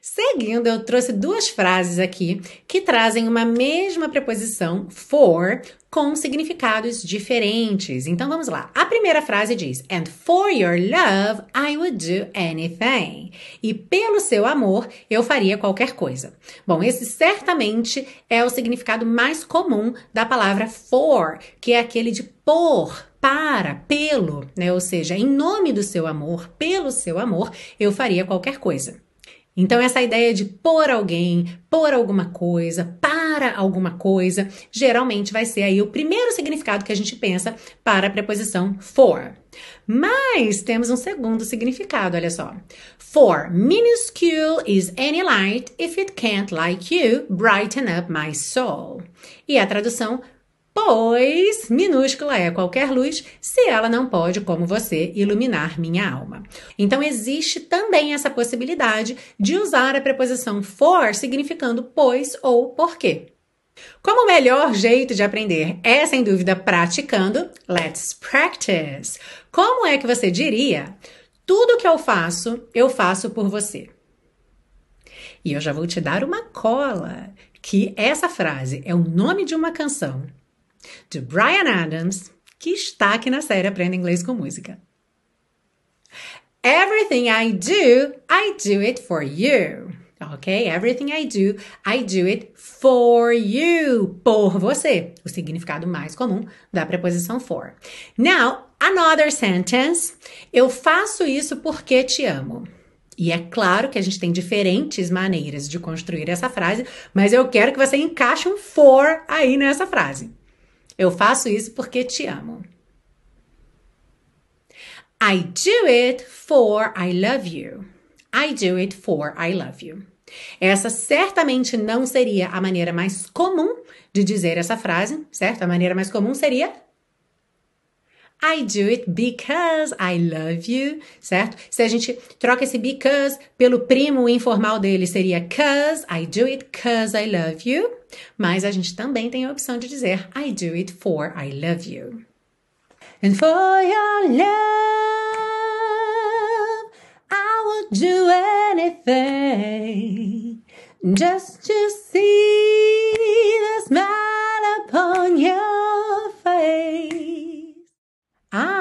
Seguindo, eu trouxe duas frases aqui que trazem uma mesma preposição for com significados diferentes. Então vamos lá. A primeira frase diz: And for your love I would do anything. E pelo seu amor eu faria qualquer coisa. Bom, esse certamente é o significado mais comum da palavra for, que é aquele de por, para, pelo, né? Ou seja, em nome do seu amor, pelo seu amor, eu faria qualquer coisa. Então, essa ideia de por alguém, por alguma coisa, para alguma coisa, geralmente vai ser aí o primeiro significado que a gente pensa para a preposição for. Mas temos um segundo significado, olha só. For minuscule is any light if it can't like you brighten up my soul. E a tradução pois minúscula é qualquer luz se ela não pode, como você, iluminar minha alma. Então existe também essa possibilidade de usar a preposição for significando pois ou porque. Como o melhor jeito de aprender é, sem dúvida, praticando, let's practice. Como é que você diria? Tudo que eu faço, eu faço por você. E eu já vou te dar uma cola, que essa frase é o nome de uma canção de Brian Adams, que está aqui na série Aprenda Inglês com Música. Everything I do, I do it for you. Ok? Everything I do, I do it for you. Por você. O significado mais comum da preposição for. Now, another sentence. Eu faço isso porque te amo. E é claro que a gente tem diferentes maneiras de construir essa frase, mas eu quero que você encaixe um for aí nessa frase. Eu faço isso porque te amo. I do it for I love you. I do it for I love you. Essa certamente não seria a maneira mais comum de dizer essa frase, certo? A maneira mais comum seria I do it because I love you, certo? Se a gente troca esse because pelo primo informal dele, seria cause, I do it cause I love you. Mas a gente também tem a opção de dizer I do it for I love you. And for your love, I would do anything just to see